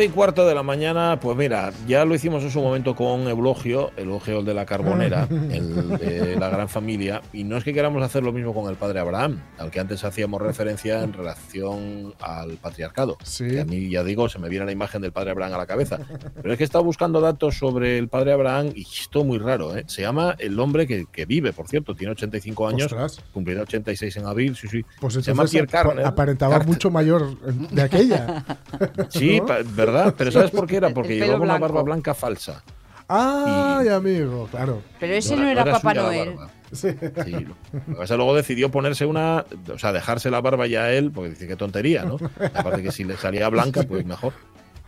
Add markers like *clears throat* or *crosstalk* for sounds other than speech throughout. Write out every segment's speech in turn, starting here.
Las 12 y cuarto de la mañana, pues mira, ya lo hicimos en su momento con Eulogio, Eulogio el de la Carbonera, el de la gran familia, y no es que queramos hacer lo mismo con el padre Abraham, al que antes hacíamos referencia en relación al patriarcado. Sí. Que a mí, ya digo, se me viene la imagen del padre Abraham a la cabeza. Pero es que he estado buscando datos sobre el padre Abraham y esto muy raro, ¿eh? Se llama el hombre que, que vive, por cierto, tiene 85 años, Ostras. cumplirá 86 en abril, sí, sí. Pues se llama Pierre Carner. aparentaba Carter. mucho mayor de aquella. Sí, *laughs* ¿No? pa- ¿verdad? *laughs* Pero ¿sabes por qué era? Porque llevaba una barba blanca falsa. Ay, amigo, claro. Pero ese No no era era Papá Noel. Sí. Luego decidió ponerse una, o sea, dejarse la barba ya a él, porque dice que tontería, ¿no? Aparte que si le salía blanca, pues mejor.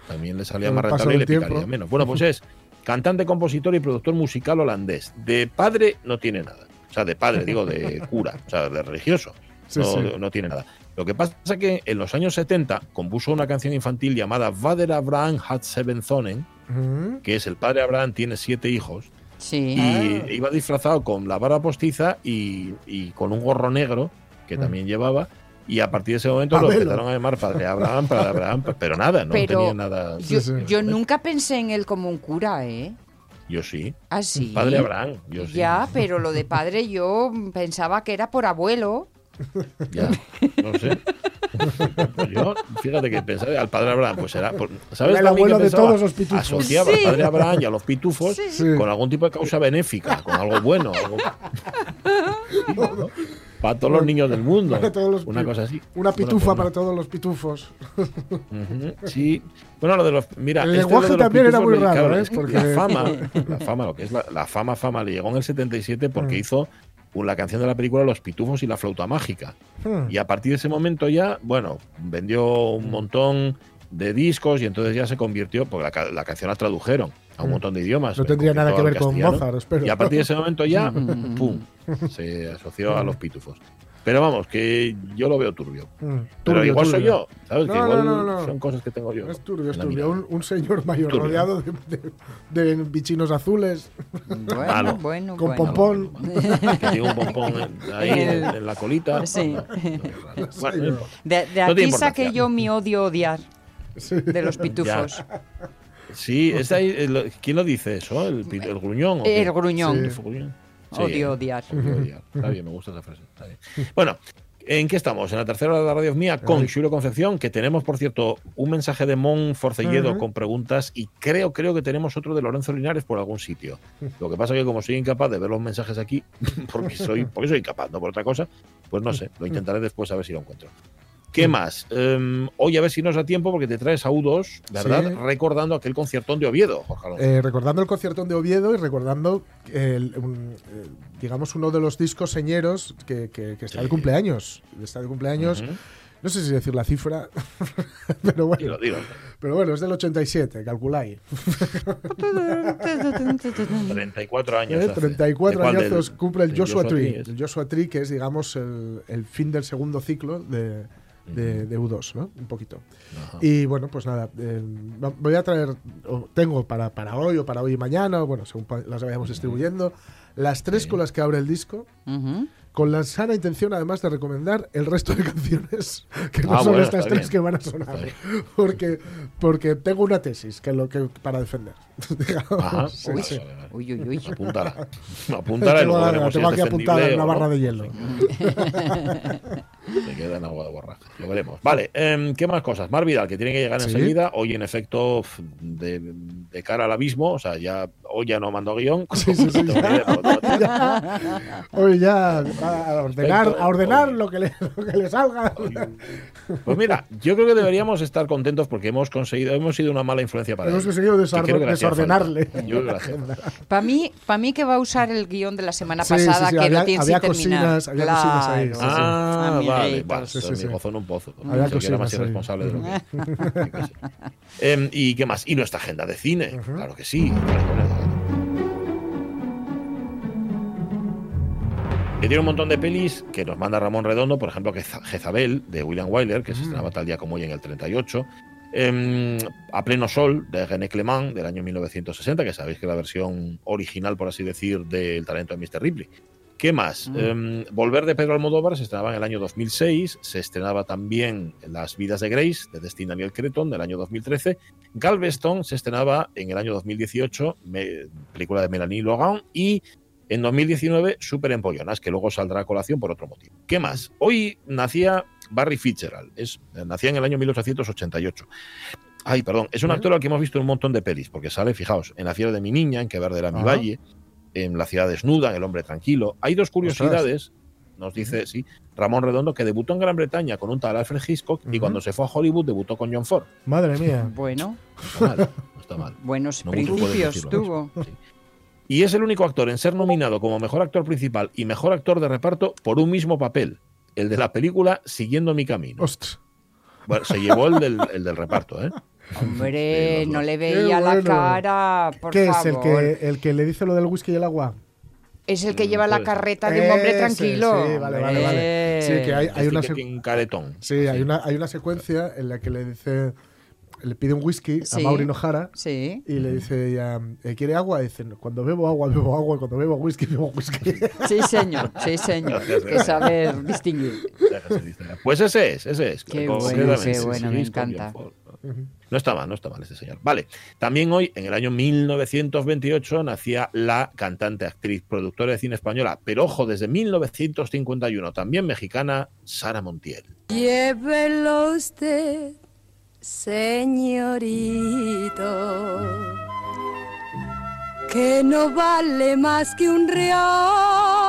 También le salía más rentable y le tiempo. picaría menos. Bueno, pues es cantante, compositor y productor musical holandés. De padre no tiene nada. O sea, de padre, digo, de cura, o sea, de religioso. Sí, no, sí. no tiene nada. Lo que pasa es que en los años 70 compuso una canción infantil llamada Vader Abraham had seven zonen, Mm. que es el padre Abraham tiene siete hijos, Sí. y iba disfrazado con la barba postiza y, y con un gorro negro que Mm. también llevaba. Y a partir de ese momento lo empezaron a llamar Padre Abraham, Padre Abraham, *laughs* pero nada, no Pero tenía nada. Yo, Sí, sí. yo nunca pensé en él como un cura, ¿eh? Yo sí, Ah, sí. Padre Abraham, yo sí. Ya, pero lo de padre yo pensaba que era por abuelo. Ya, *laughs* no sé. Pues *laughs* yo, fíjate que pensaba al Padre Abraham, pues era. por- ¿Sabes Era el abuelo de todos los pitufos. Asociaba Sí. al Padre Abraham y a los pitufos Sí, con algún tipo de causa benéfica, con algo bueno. algo- ¿no? Para todos los niños del mundo. Para todos los Una cosa así. Una Bueno, pitufa pues no. para todos los pitufos. Sí. Bueno, lo de los. Mira, El este lenguaje lo de los también era pitufos muy me- raro, ¿eh? es que Porque- La fama, *laughs* la fama, lo que es la, la fama, fama, le llegó en el 77 porque Mm. hizo la canción de la película Los Pitufos y la Flauta Mágica. Hmm. Y a partir de ese momento ya, bueno, vendió un montón de discos y entonces ya se convirtió, porque la, la canción la tradujeron a un Mm. montón de idiomas. No tendría nada que ver con. Mozart, espero. Y a partir de ese momento ya, *laughs* pum, se asoció a los pitufos. Pero vamos, que yo lo veo turbio. Mm. Pero Turbio, igual soy turbio. yo, ¿sabes? No, que no, igual no, no. son cosas que tengo yo. Es turbio, es turbio. Un, un señor mayor Turbio. rodeado de, de- de bichinos azules, Bueno, bueno, con bueno. pompón. que tiene un pompón ahí en, en la colita. *laughs* Sí. Bueno. De, de aquí saqué yo mi odio odiar Sí. de los pitufos. Sí, es ahí, eh, lo- ¿quién lo dice eso? ¿El, el gruñón? o? El gruñón. Sí. Odio odiar. odio odiar. Está bien, me gusta esa frase. está bien. Bueno, ¿en qué estamos? En la tercera hora de la radio mía con. Julio Concepción, que tenemos, por cierto, un mensaje de Mon Forcelledo con preguntas y creo, creo que tenemos otro de Lorenzo Linares por algún sitio. Lo que pasa es que como soy incapaz de ver los mensajes aquí, *laughs* porque soy, porque soy incapaz, no por otra cosa, pues no sé, lo intentaré después a ver si lo encuentro. ¿Qué más? Em, hoy a ver si nos da tiempo porque te traes a U2, ¿verdad? Sí. Recordando aquel conciertón de Oviedo. Eh, recordando el conciertón de Oviedo y recordando, el- un, eh, digamos, uno de los discos señeros que, que- que está de Sí. cumpleaños. Está de cumpleaños. No sé si decir la cifra, *laughs* pero Dilo, bueno, dilo. pero bueno, es del 87, calculáis. 34 años. Eh, hace. 34 ¿De cuál? añazos Del- cumple el Joshua, Tree. El Joshua Tree, que es, digamos, el, el fin del segundo ciclo de, de- de U2, ¿no? Un poquito. Ajá. Y bueno, pues nada, eh, voy a traer, o tengo para, para hoy o para hoy y mañana, o bueno, según las vayamos distribuyendo, las tres Sí. con las que abre el disco. Ujú. con la sana intención además de recomendar el resto de *laughs* canciones que no Ah, son bueno, estas tres bien. que van a sonar. Porque, porque tengo una tesis que lo que para defender. *laughs* digamos. Ajá. Sí, Vale, sí. vale, vale. Uy, uy, uy. Apúntala. *laughs* Apúntala y tengo luego tengo aquí apuntada defendible en una barra de hielo. Se queda en agua de borraja. Lo veremos. Vale, em, ¿qué más cosas? Mar Vidal, que tiene que llegar Sí. enseguida. Hoy, en efecto, de, de cara al abismo. O sea, ya hoy ya no mando guion. Sí, sí. *laughs* Hoy ya a ordenar, a ordenar Hoy- lo que le, lo que le salga. Pues mira, yo creo que deberíamos estar contentos porque hemos conseguido, hemos sido una mala influencia para Hemos él. conseguido desordenarle. Para mí, para mí que va a usar el guion de la semana pasada sí, que había- lo tiene terminar. cocinas- había cocinas ahí, sí, sí. Ah, vale, Amiguitos. vale. Sí, sí, mi sí. gozo en un pozo. Había Pensé que era más cositas ahí. irresponsable de lo que. yo qué sé. Em, ¿Y qué más? Y nuestra agenda de cine. Claro que sí. Que tiene un montón de pelis que nos manda Ramón Redondo, por ejemplo, que Za- Jezabel, de William Wyler, que se estrenaba tal día como hoy en el 38. Em, a pleno sol, de René Clément, del año 1960, que sabéis que es la versión original, por así decir, del talento de Mr. Ripley. ¿Qué más? Em, Volver de Pedro Almodóvar se estrenaba en el año 2006, se estrenaba también Las vidas de Grace, de Destin Daniel Cretton, del año 2013. Galveston se estrenaba en el año 2018, me- película de Melanie Logan, y en 2019 Super Empollonas, que luego saldrá a colación por otro motivo. ¿Qué más? Hoy nacía Barry Fitzgerald, es, nacía en el año 1888. Ay, perdón, es un actor al que hemos visto en un montón de pelis, porque sale, fijaos, en La fiera de mi niña, en Que verde era mi Ajá. valle, en La ciudad desnuda, en El hombre tranquilo. Hay dos curiosidades, nos dice, sí, Ramón Redondo, que debutó en Gran Bretaña con un tal Alfred Hitchcock y cuando se fue a Hollywood debutó con John Ford. Madre mía. *laughs* Bueno, No está mal, no está mal. buenos No principios tuvo. Sí. Y es el único actor en ser nominado como mejor actor principal y mejor actor de reparto por un mismo papel, el de la película Siguiendo mi camino. Ostras. Bueno, se llevó el del, el del reparto, ¿eh? Hombre, *laughs* no le veía la bueno. cara, por ¿Qué es favor. el que, el que le dice lo del whisky y el agua? Es el que Mm, lleva la carreta de un hombre tranquilo. sí, vale, vale, vale. Sí, que hay, hay una, Este que se- tiene un caretón. sí, hay, una, hay una secuencia en la que le dice, le pide un whisky a Sí. Maureen O'Hara Sí, y le dice ella, "Eh, ¿quiere agua? Y dice, cuando bebo agua, bebo agua, y cuando bebo whisky, bebo whisky. *laughs* sí, señor, sí, señor. que saber distinguir. Pues ese es, ese es. Qué bueno, qué bueno, sí, me es con No está mal, no está mal este señor. Vale, también hoy, en el año 1928, nacía la cantante, actriz, productora de cine española, pero ojo, desde 1951, también mexicana, Sara Montiel. Llévelo usted, señorito, que no vale más que un real.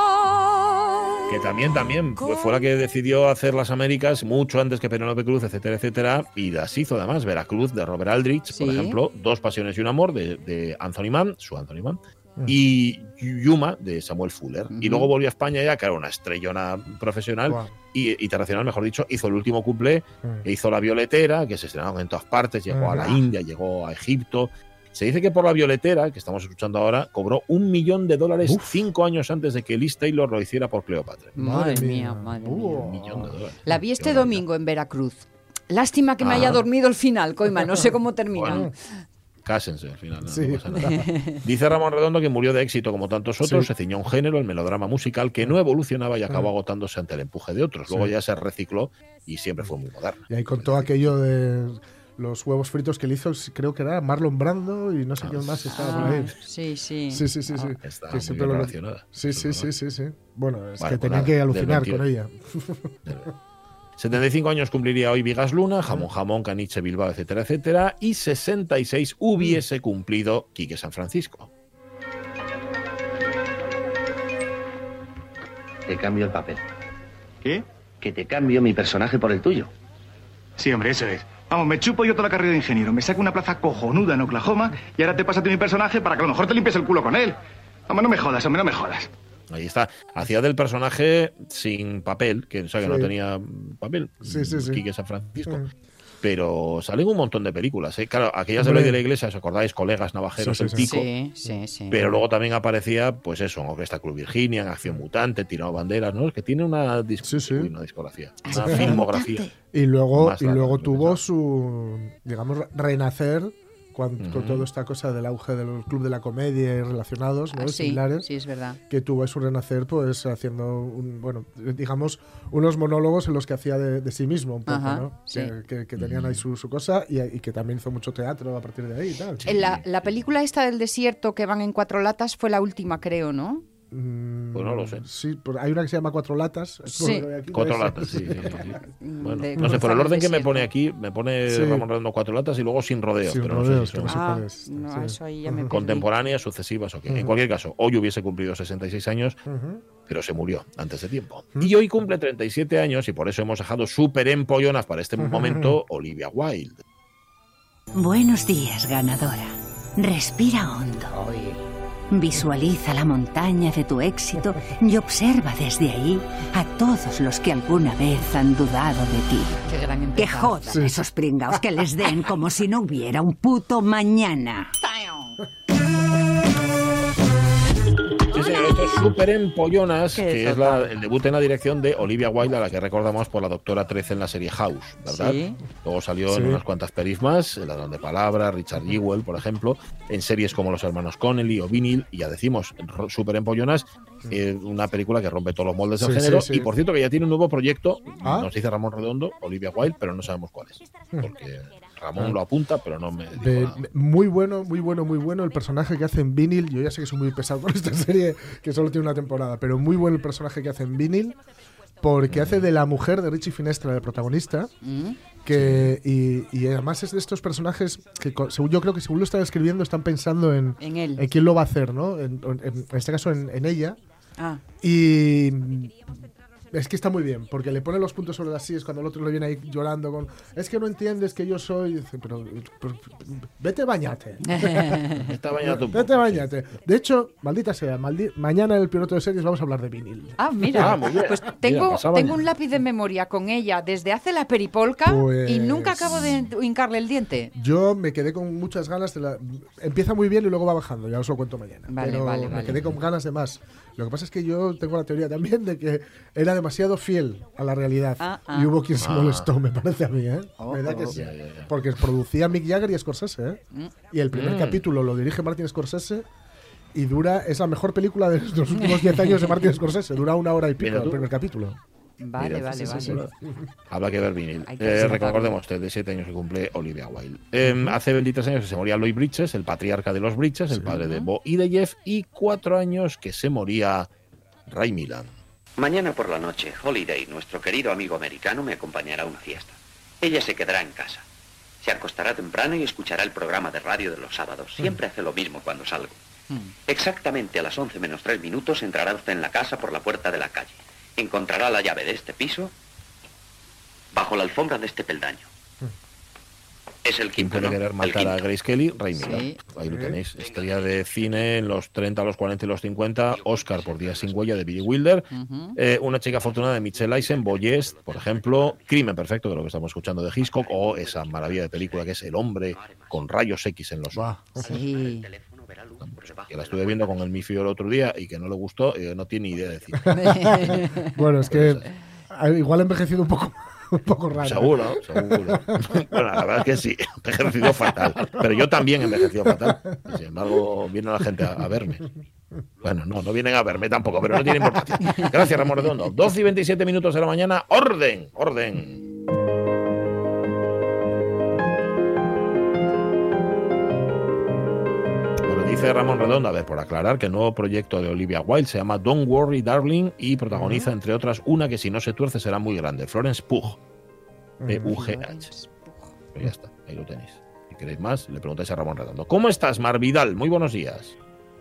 Que también, también pues fue la que decidió hacer las Américas mucho antes que Penélope Cruz, etcétera, etcétera, y las hizo además. Veracruz de Robert Aldrich, Sí. por ejemplo, Dos Pasiones y un Amor de, de Anthony Mann, su Anthony Mann, y Yuma de Samuel Fuller. Y luego volvió a España ya, que era una estrellona profesional Guau. y internacional, mejor dicho, hizo el último cuplé, Mm. e hizo La Violetera, que se estrenaron en todas partes, llegó a la. India, llegó a Egipto. Se dice que por La Violetera, que estamos escuchando ahora, cobró un millón de dólares Uf. cinco años antes de que Liz Taylor lo hiciera por Cleopatra. Madre Madre mía, mía. madre Uh. mía. Un millón de dólares. La vi este Qué domingo en Veracruz. Lástima que me haya dormido el final, Coima, no sé cómo *laughs* termina. Bueno, cásense al final. no, Sí. no pasa nada. Dice Ramón Redondo que murió de éxito como tantos otros, Sí. se ciñó un género, el melodrama musical, que no evolucionaba y acabó agotándose ante el empuje de otros. Luego Sí. ya se recicló y siempre fue muy moderno. Y ahí contó aquello de los huevos fritos que le hizo, creo que era Marlon Brando y no sé Ah, quién más estaba por Ah, ahí. sí, sí. Sí, sí, sí, sí. Está Que muy siempre bien lo- relacionada. Sí, sí, sí, sí, sí. Bueno, es Bueno, que pues tenían nada, que alucinar 28. con ella. 75 años cumpliría hoy Vigas Luna, Jamón Jamón, Caniche Bilbao, etcétera, etcétera. Y 66 hubiese cumplido Quique San Francisco. Te cambio el papel. ¿Qué? Que te cambio mi personaje por el tuyo. Sí, hombre, eso es. Vamos, me chupo yo toda la carrera de ingeniero, me saco una plaza cojonuda en Oklahoma y ahora te pásate mi personaje para que a lo mejor te limpies el culo con él. Hombre, no me jodas, hombre, no me jodas. Ahí está. Hacía del personaje sin papel, que, o sea, que no Sí. tenía papel. Sí, sí, sí. Quique San Francisco. Mm. Pero salen un montón de películas. ¿eh? Claro, aquellas de Hombre. Ley de la Iglesia, ¿os acordáis? Colegas, Navajeros, Sí, El sí, Pico. Sí, sí, sí. Pero luego también aparecía, pues eso, en Orquesta Club Virginia, en Acción Mutante, Tirado Banderas, ¿no? Es que tiene una, Sí, sí. uy, una discografía, una filmografía. Y luego, y luego tuvo su, digamos, renacer con toda esta cosa del auge del club de la comedia y relacionados, ¿no? Ah, sí, Similares. sí, es verdad. que tuvo su renacer pues haciendo un, bueno digamos unos monólogos en los que hacía de, de sí mismo un poco Ajá, ¿no? sí. que, que- que tenían ahí su, su cosa y, y que también hizo mucho teatro a partir de ahí y tal En La, la película esta del desierto que van en cuatro latas fue la última, creo, ¿no? Mm, Pues no lo sé. sí hay una que se llama cuatro latas Sí. aquí, Cuatro latas, sí, sí, sí, *laughs* sí. Bueno, De no sé, por el orden que me pone aquí, me pone Sí. Ramón Redondo cuatro latas y luego sin rodeos. Sin pero rodeos, no sé si Ah, no, eso ahí ya me contemporáneas, sucesivas o qué. En cualquier caso, hoy hubiese cumplido 66 años, Ujú. pero se murió antes de tiempo. Y hoy cumple 37 años y por eso hemos dejado súper empollonas para este momento Olivia Wilde. Buenos días, ganadora. Respira hondo. Visualiza la montaña de tu éxito y observa desde ahí a todos los que alguna vez han dudado de ti. Qué gran Que jodan Sí, sí. esos pringaos que les den como si no hubiera un puto mañana. Señor, esto es súper empollonas, que es la- el debut en la dirección de Olivia Wilde, a la que recordamos por la Doctora 13 en la serie House, ¿verdad? Sí. Luego salió en unas cuantas pelis más, El ladrón de palabra, Richard Jewell, por ejemplo, en series como Los hermanos Connelly o Vinyl, y ya decimos, súper empollonas, eh, una película que rompe todos los moldes del Sí, género, sí, sí. y por cierto que ya tiene un nuevo proyecto, Ah. nos dice Ramón Redondo, Olivia Wilde, pero no sabemos cuál es, porque Ramón lo apunta, pero no me dijo De- nada. muy bueno, muy bueno, muy bueno el personaje que hace en Vinyl. Yo ya sé que soy muy pesado con esta *laughs* serie, que solo tiene una temporada, pero muy bueno el personaje que hace en Vinyl, porque hace de la mujer de Richie Finestra, el protagonista, Mm. que y, y además es de estos personajes que según yo creo que según lo están escribiendo están pensando en, En él. en quién lo va a hacer, ¿no? En, en- en este caso en, en ella. Ah, Y es que está muy bien, porque le pone los puntos sobre las sillas cuando el otro le viene ahí llorando con es que no entiendes que yo soy, dice, pero, pero- vete bañate. Está bañado Vete sí. bañate. De hecho, maldita sea, maldi- mañana en el piloto de series vamos a hablar de vinil. Ah, mira, Ah, muy bien. pues tengo, tengo un lápiz de memoria con ella desde hace la peripolca y Pues- nunca acabo de hincarle el diente. Yo me quedé con muchas ganas de la... Empieza muy bien y luego va bajando, ya os lo cuento mañana. Vale, pero vale, me vale. quedé con ganas de más. Lo que pasa es que yo tengo la teoría también de que era demasiado fiel a la realidad. Ah, ah. Y hubo quien se Ah. molestó, me parece a mí, ¿eh? Oh, Me da que oh. sí. Porque producía Mick Jagger y Scorsese, ¿eh? Mm. Y el primer Mm. capítulo lo dirige Martin Scorsese y dura... Es la mejor película de los últimos 10 años de Martin Scorsese. Dura una hora y pico el primer capítulo. Vale, Mira, vale, sí, vale. sí, Habrá que ver vinil. Que Eh, recordemos, 37 años que cumple Olivia Wilde. Eh, hace 23 años que se moría Lloyd Bridges, el patriarca de los Bridges, el padre de Bo y de Jeff, y cuatro años que se moría Ray Milan. Mañana por la noche, Holiday, nuestro querido amigo americano, me acompañará a una fiesta. Ella se quedará en casa. Se acostará temprano y escuchará el programa de radio de los sábados. Siempre hace lo mismo cuando salgo. Exactamente a las 11 menos 3 minutos entrará usted en la casa por la puerta de la calle. Encontrará la llave de este piso bajo la alfombra de este peldaño. Es el ¿Quién quinto, puede ¿no? querer matar a. Grace Kelly? Ray Sí. Milan. Ahí lo tenéis. Estrella de cine en los 30, los 40 y los 50. Oscar por Días sin huella de Billy Wilder. Eh, una chica afortunada de Michelle Eisen, Boyest, por ejemplo, Crimen Perfecto, de lo que estamos escuchando de Hitchcock, o esa maravilla de película que es El hombre con rayos X en los ojos. Sí. Que la estuve viendo con el Mifio el otro día y que no le gustó, y no tiene ni idea de decir. *laughs* Bueno, es que igual ha envejecido un poco, *laughs* un poco raro. Seguro, seguro. *laughs* Bueno, la verdad es que sí, he envejecido fatal. Pero yo también he envejecido fatal. Y sin embargo, viene la gente a, a verme. Bueno, no, no vienen a verme tampoco, pero no tiene importancia. Gracias, Ramón Redondo. 12 y 27 minutos de la mañana. ¡Orden! ¡Orden! Dice Ramón Redondo, a ver, por aclarar, que el nuevo proyecto de Olivia Wilde se llama Don't Worry Darling y protagoniza, entre otras, una que si no se tuerce será muy grande, Florence Pugh. P-U-G-H. Pues ya está, ahí lo tenéis. Si queréis más, le preguntáis a Ramón Redondo. ¿Cómo estás, Mar Vidal? Muy buenos días.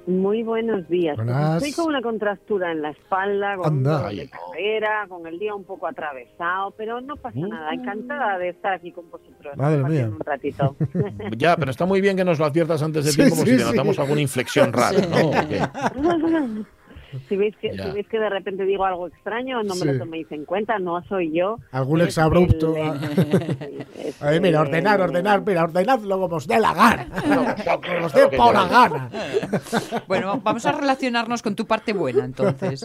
Muy buenos días. Buenas. Estoy con una contractura en la espalda, con Anda. un dolor de cadera, con el día un poco atravesado, pero no pasa Mm. nada. Encantada de estar aquí con vosotros. Madre mía. Un ratito. *laughs* Ya, pero está muy bien que nos lo adviertas antes de Sí, tiempo, por sí, si sí. notamos alguna inflexión rara, ¿no? *laughs* Si veis, que, si veis que de repente digo algo extraño, no me Sí. lo toméis en cuenta, no soy yo. Algún es exabrupto. el- *laughs* es Ay, mira, el- ordenar, ordenar, mira, ordenadlo como os dé la gana. *laughs* Como os dé por la gana. *laughs* Bueno, vamos a relacionarnos con tu parte buena, entonces.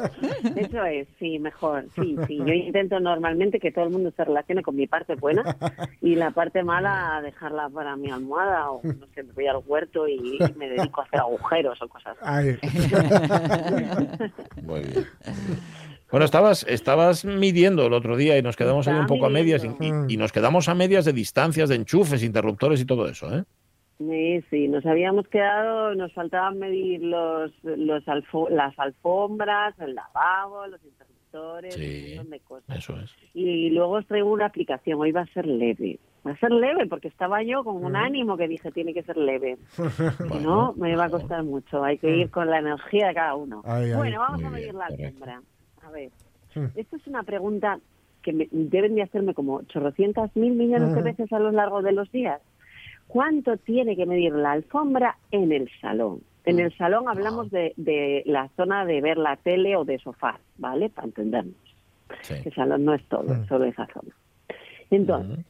Eso es, sí, mejor. Sí, sí. Yo intento normalmente que todo el mundo se relacione con mi parte buena y la parte mala dejarla para mi almohada o no sé, me voy al huerto y, y me dedico a hacer agujeros o cosas. Ay. Muy bien. Bueno, estabas, estabas midiendo el otro día y nos quedamos ahí un poco a medias y, midiendo. y- y nos quedamos a medias de distancias, de enchufes, interruptores y todo eso, ¿eh? Sí, sí, nos habíamos quedado, nos faltaban medir los, los alfo- las alfombras, el lavabo, los interruptores, Sí. un montón de cosas. Eso es. Y luego os traigo una aplicación, hoy va a ser leve. Va a ser leve porque estaba yo con un ánimo que dije tiene que ser leve. *laughs* Si no, me va a costar mucho. Hay que ir con la energía de cada uno. Ay, ay. bueno, vamos a medir bien, la alfombra. A ver, esto es una pregunta que me- deben de hacerme como 800 mil millones de veces a lo largo de los días. ¿Cuánto tiene que medir la alfombra en el salón? En el salón hablamos de, de la zona de ver la tele o de sofá, ¿vale? Para entendernos. Sí. El salón no es todo, es solo esa zona. Entonces.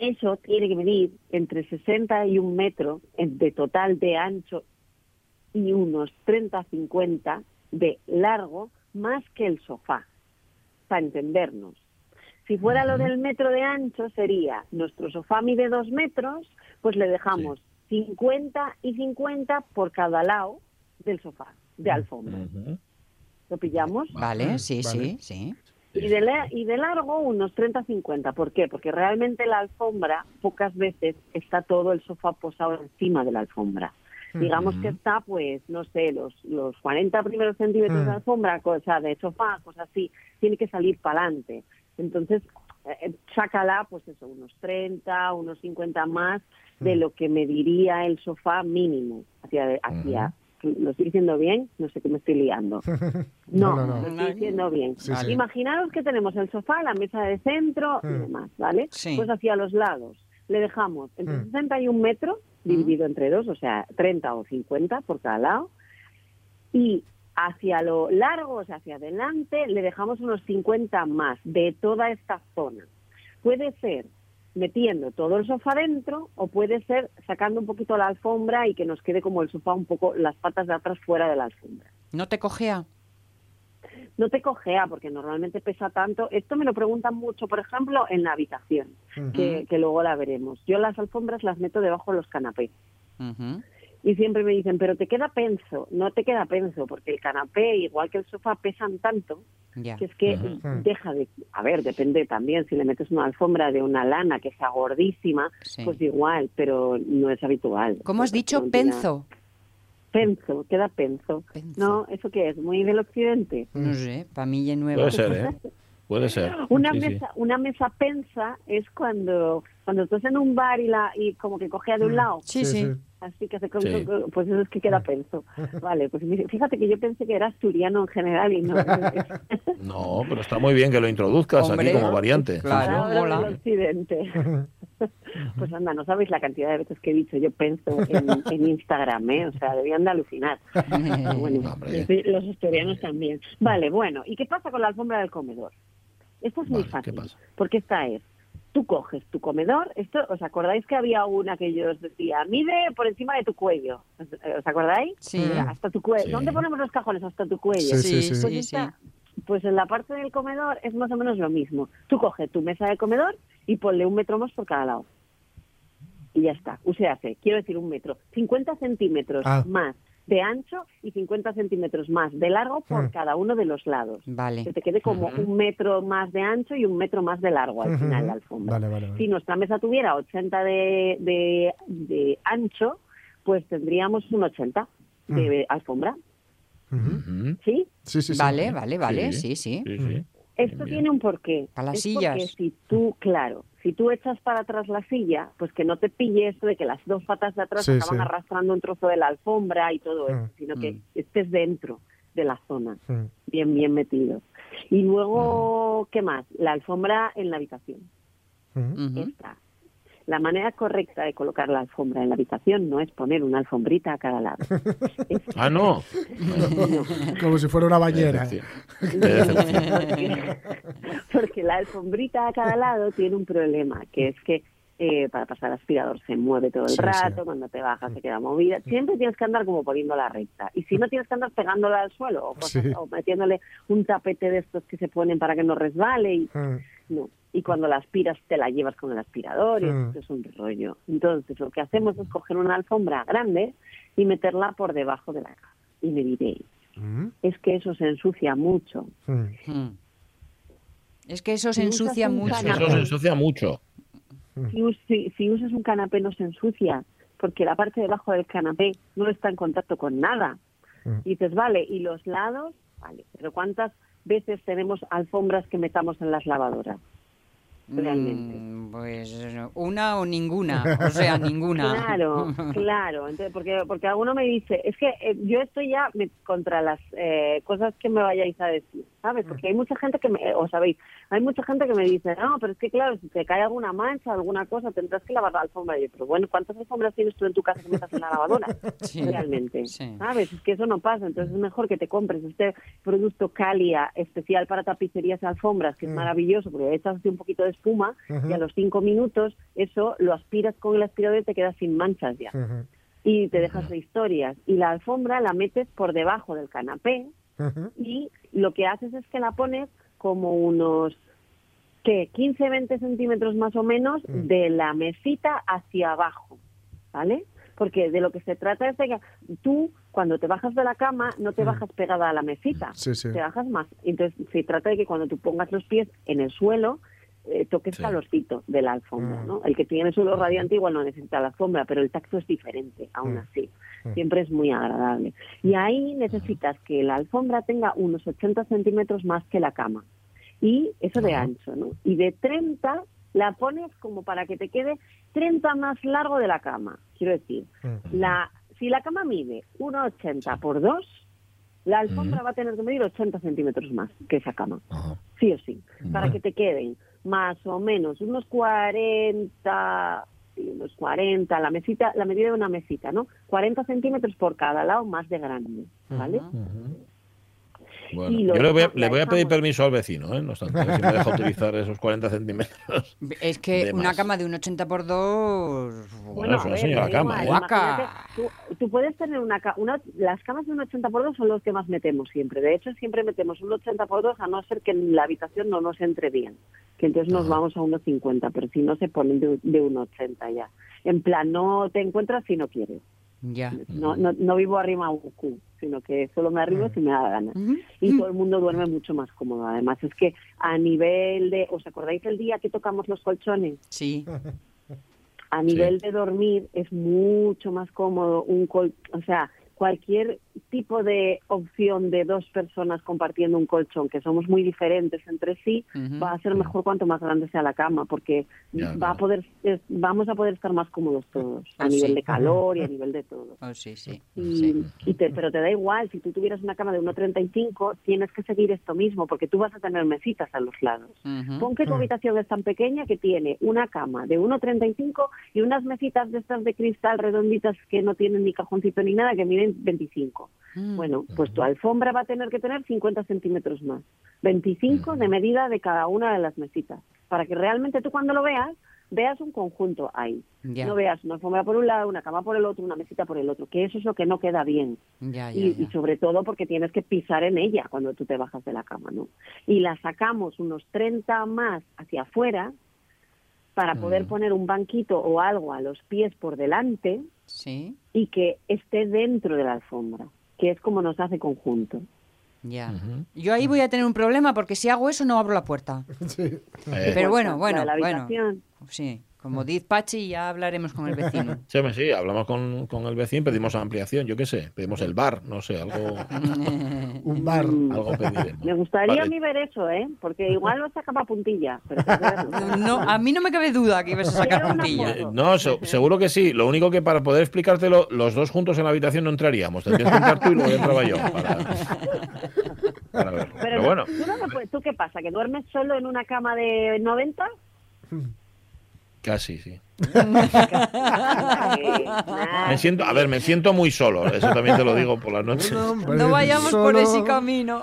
Eso tiene que medir entre 60 y un metro de total de ancho y unos 30-50 de largo más que el sofá, para entendernos. Si fuera lo del metro de ancho sería, nuestro sofá mide dos metros, pues le dejamos 50 y 50 por cada lado del sofá, de alfombra. Ujú. ¿Lo pillamos? Vale, sí, Vale. sí, sí. Y de, y de largo unos 30-50. ¿Por qué? Porque realmente la alfombra, pocas veces está todo el sofá posado encima de la alfombra. Digamos que está, pues, no sé, los, los 40 primeros centímetros de Mm. alfombra, cosa de sofá, cosas así, tiene que salir para adelante. Entonces, eh, sácala, pues eso, unos 30, unos 50 más de Mm. lo que mediría el sofá mínimo. Hacia, hacia, ¿Lo estoy diciendo bien? No sé qué me estoy liando. *laughs* No, No, no, no. lo estoy diciendo bien. Sí, sí. Imaginaros que tenemos el sofá, la mesa de centro y Mm. demás, ¿vale? Sí. Pues hacia los lados le dejamos entre Mm. 61 metros, dividido entre dos, o sea, 30 o 50 por cada lado, y hacia lo largo, o sea, hacia adelante, le dejamos unos 50 más de toda esta zona. Puede ser metiendo todo el sofá dentro o puede ser sacando un poquito la alfombra y que nos quede como el sofá un poco las patas de atrás fuera de la alfombra. ¿No te cogea? No te cojea porque normalmente pesa tanto. Esto me lo preguntan mucho, por ejemplo, en la habitación, que, que luego la veremos. Yo las alfombras las meto debajo de los canapés. Y siempre me dicen, pero te queda penso. No te queda penso, porque el canapé, igual que el sofá, pesan tanto Ya. que es que deja de... A ver, depende también. Si le metes una alfombra de una lana que sea gordísima, Sí. pues igual, pero no es habitual. ¿Cómo has dicho? no tiene- Penzo. Penso, queda penso. No, ¿eso qué es? ¿Muy del occidente? No sé, pamilla nueva. Puede ser, ¿eh? Puede ser. *laughs* Una Sí, sí. mesa, una mesa pensa es cuando cuando estás en un bar y la y como que cogea de un lado, Sí, sí. Así que hace como- Sí. pues eso es que queda penso. *laughs* Vale, pues fíjate que yo pensé que era asturiano en general y no. *laughs* No, pero está muy bien que lo introduzcas Hombre, aquí como variante. claro. Del occidente. *laughs* Pues anda, no sabéis la cantidad de veces que he dicho yo penso en, en Instagram, ¿eh? O sea, debían de alucinar. Bueno, Hombre. los, asturianos también. Vale, bueno, ¿y qué pasa con la alfombra del comedor? Esto es muy fácil. ¿qué pasa? Porque esta es, tú coges tu comedor, esto, ¿os acordáis que había una que yo os decía, mide por encima de tu cuello? ¿Os, acordáis? Sí. Mira, hasta tu cuello. Sí. ¿Dónde ponemos los cajones? Hasta tu cuello. Sí, sí, sí. Pues, esta- pues en la parte del comedor es más o menos lo mismo. Tú coges tu mesa de comedor y ponle un metro más por cada lado. Y ya está. O sea, hace, quiero decir un metro. 50 centímetros Ah. más de ancho y 50 centímetros más de largo por Mm. cada uno de los lados. Vale. Que te quede como un metro más de ancho y un metro más de largo al final la alfombra. Vale, vale, vale. Si nuestra mesa tuviera 80 de, de, de ancho, pues tendríamos un 80 de alfombra. Ujú. Ujú. ¿Sí? Sí, sí, sí. Vale, vale, vale, Sí. sí, sí. Sí, sí. Esto Bien. tiene un porqué. Para las Es porque sillas. si tú, claro, si tú echas para atrás la silla, pues que no te pille esto de que las dos patas de atrás Sí, acaban sí. arrastrando un trozo de la alfombra y todo eso, Mm, sino que mm. estés dentro de la zona, Mm. bien, bien metido. Y luego, ¿qué más? La alfombra en la habitación. Mm. Esta. La manera correcta de colocar la alfombra en la habitación no es poner una alfombrita a cada lado. *laughs* Es- Ah, no. Como si fuera una bañera. *laughs* Porque la alfombrita a cada lado tiene un problema, que es que eh, para pasar el aspirador se mueve todo el Sí, sí. rato, cuando te bajas se queda movida. Siempre tienes que andar como poniéndola recta. Y si no tienes que andar pegándola al suelo o, cosas- Sí. o metiéndole un tapete de estos que se ponen para que no resbale. Y, Mm. no. Y cuando la aspiras te la llevas con el aspirador y Mm. esto es un rollo. Entonces lo que hacemos es coger una alfombra grande y meterla por debajo de la cama. Y me diréis, Mm. es que eso se ensucia mucho. Mm. Hmm. Es que eso se Si ensucia mucho. Es que eso se ensucia mucho. si, us- si- si usas un canapé no se ensucia, porque la parte de abajo del canapé no está en contacto con nada. Mm. Y dices, vale, y los lados, vale, pero ¿cuántas veces tenemos alfombras que metamos en las lavadoras? Realmente. Mm, Pues una o ninguna, o sea, *laughs* ninguna. Claro, *laughs* claro. Entonces, porque, porque alguno me dice, es que eh, yo estoy ya me- contra las eh, cosas que me vayáis a decir, ¿sabes? Porque hay mucha gente que me, o sabéis, hay mucha gente que me dice, no, pero es que claro, si te cae alguna mancha, alguna cosa, tendrás que lavar la alfombra. Y yo, pero bueno, ¿cuántas alfombras tienes tú en tu casa que metas en la lavadora? *laughs* Sí, Realmente, sí. ¿sabes? Es que eso no pasa. Entonces es mejor que te compres este producto Calia especial para tapicerías y alfombras, que es maravilloso, porque echas un poquito de espuma y a los cinco minutos eso lo aspiras con el aspirador y te quedas sin manchas ya y te dejas de historias. Y la alfombra la metes por debajo del canapé y lo que haces es que la pones como unos ¿qué? 15, 20 centímetros más o menos de la mesita hacia abajo, ¿vale? Porque de lo que se trata es de que tú, cuando te bajas de la cama, no te bajas pegada a la mesita, Sí, sí. te bajas más. Entonces, se trata de que cuando tú pongas los pies en el suelo, eh, toques Sí. calorcito de la alfombra, Mm. ¿no? El que tiene suelo radiante igual no necesita la alfombra, pero el tacto es diferente, aún Mm. así. Mm. Siempre es muy agradable. Y ahí necesitas que la alfombra tenga unos 80 centímetros más que la cama. Y eso de ancho, ¿no? Y de 30 la pones como para que te quede 30 más largo de la cama. Quiero decir, la, si la cama mide 1,80 por 2, la alfombra va a tener que medir 80 centímetros más que esa cama sí o sí, para que te queden más o menos unos 40, sí, unos 40, la mesita, la medida de una mesita, ¿no? 40 centímetros por cada lado más de grande, ¿vale? Ujú. Ujú. Bueno, yo le voy, a, le voy a pedir permiso al vecino, ¿eh? No obstante, si me deja *laughs* utilizar esos 40 centímetros. Es que una más. cama de un 80 por 2 Bueno, es a una ver, señora da igual, cama, ¿eh? Tú, tú puedes tener una, una... Las camas de un 80 por 2 son los que más metemos siempre. De hecho, siempre metemos un 80 por 2 a no ser que en la habitación no nos entre bien. Que entonces nos Ajá. vamos a unos 50, pero si no se ponen de, de un 80 ya. En plan, no te encuentras si no quieres. Ya. No, no, no vivo arriba a un cu, sino que solo me arrimo si me da la gana. Ujú. Y todo el mundo duerme mucho más cómodo. Además, es que a nivel de... ¿Os acordáis el día que tocamos los colchones? Sí. A nivel de dormir es mucho más cómodo un col o sea cualquier tipo de opción de dos personas compartiendo un colchón que somos muy diferentes entre sí va a ser mejor cuanto más grande sea la cama porque Ya, va claro. a poder es- vamos a poder estar más cómodos todos a Ah, nivel sí. de calor y a nivel de todo Oh, sí, sí. y, sí. y te- pero te da igual, si tú tuvieras una cama de 1,35, tienes que seguir esto mismo, porque tú vas a tener mesitas a los lados. Ujú. Pon que tu Mm. habitación es tan pequeña que tiene una cama de 1,35 y unas mesitas de estas de cristal redonditas que no tienen ni cajoncito ni nada, que miden 25. Mm. Bueno, pues tu alfombra va a tener que tener 50 centímetros más. 25 de medida de cada una de las mesitas. Para que realmente tú cuando lo veas, veas un conjunto ahí. Ya. No veas una alfombra por un lado, una cama por el otro, una mesita por el otro. Que eso es lo que no queda bien. Ya, ya, Y, ya. y sobre todo porque tienes que pisar en ella cuando tú te bajas de la cama, ¿no? Y la sacamos unos 30 más hacia afuera para poder Mm. poner un banquito o algo a los pies por delante Sí, y que esté dentro de la alfombra, que es como nos hace conjunto. ya. Yo ahí voy a tener un problema porque si hago eso no abro la puerta. *laughs* Sí. Eh, Pero bueno, bueno, la bueno. Sí, como dice Pachi, ya hablaremos con el vecino. *laughs* Sí, sí, hablamos con, con el vecino, pedimos ampliación, yo qué sé, pedimos el bar, no sé, algo, *laughs* Un bar. Algo pediremos. Me gustaría Vale. a mí ver eso, ¿eh? Porque igual lo saca para puntilla. Pero. *laughs* No, a mí no me cabe duda que ibas a sacar puntilla. Eh, No, se- seguro que sí. Lo único que para poder explicártelo, los dos juntos en la habitación no entraríamos. Tendrías que entrar tú y luego entraba yo. Para, para verlo. Pero, Pero no- bueno, ¿tú, no me puedes- ¿tú qué pasa? ¿Que duermes solo en una cama de 90? Casi, sí. *laughs* Me siento, a ver, me siento muy solo. Eso también te lo digo por las noches. No vayamos por ese camino.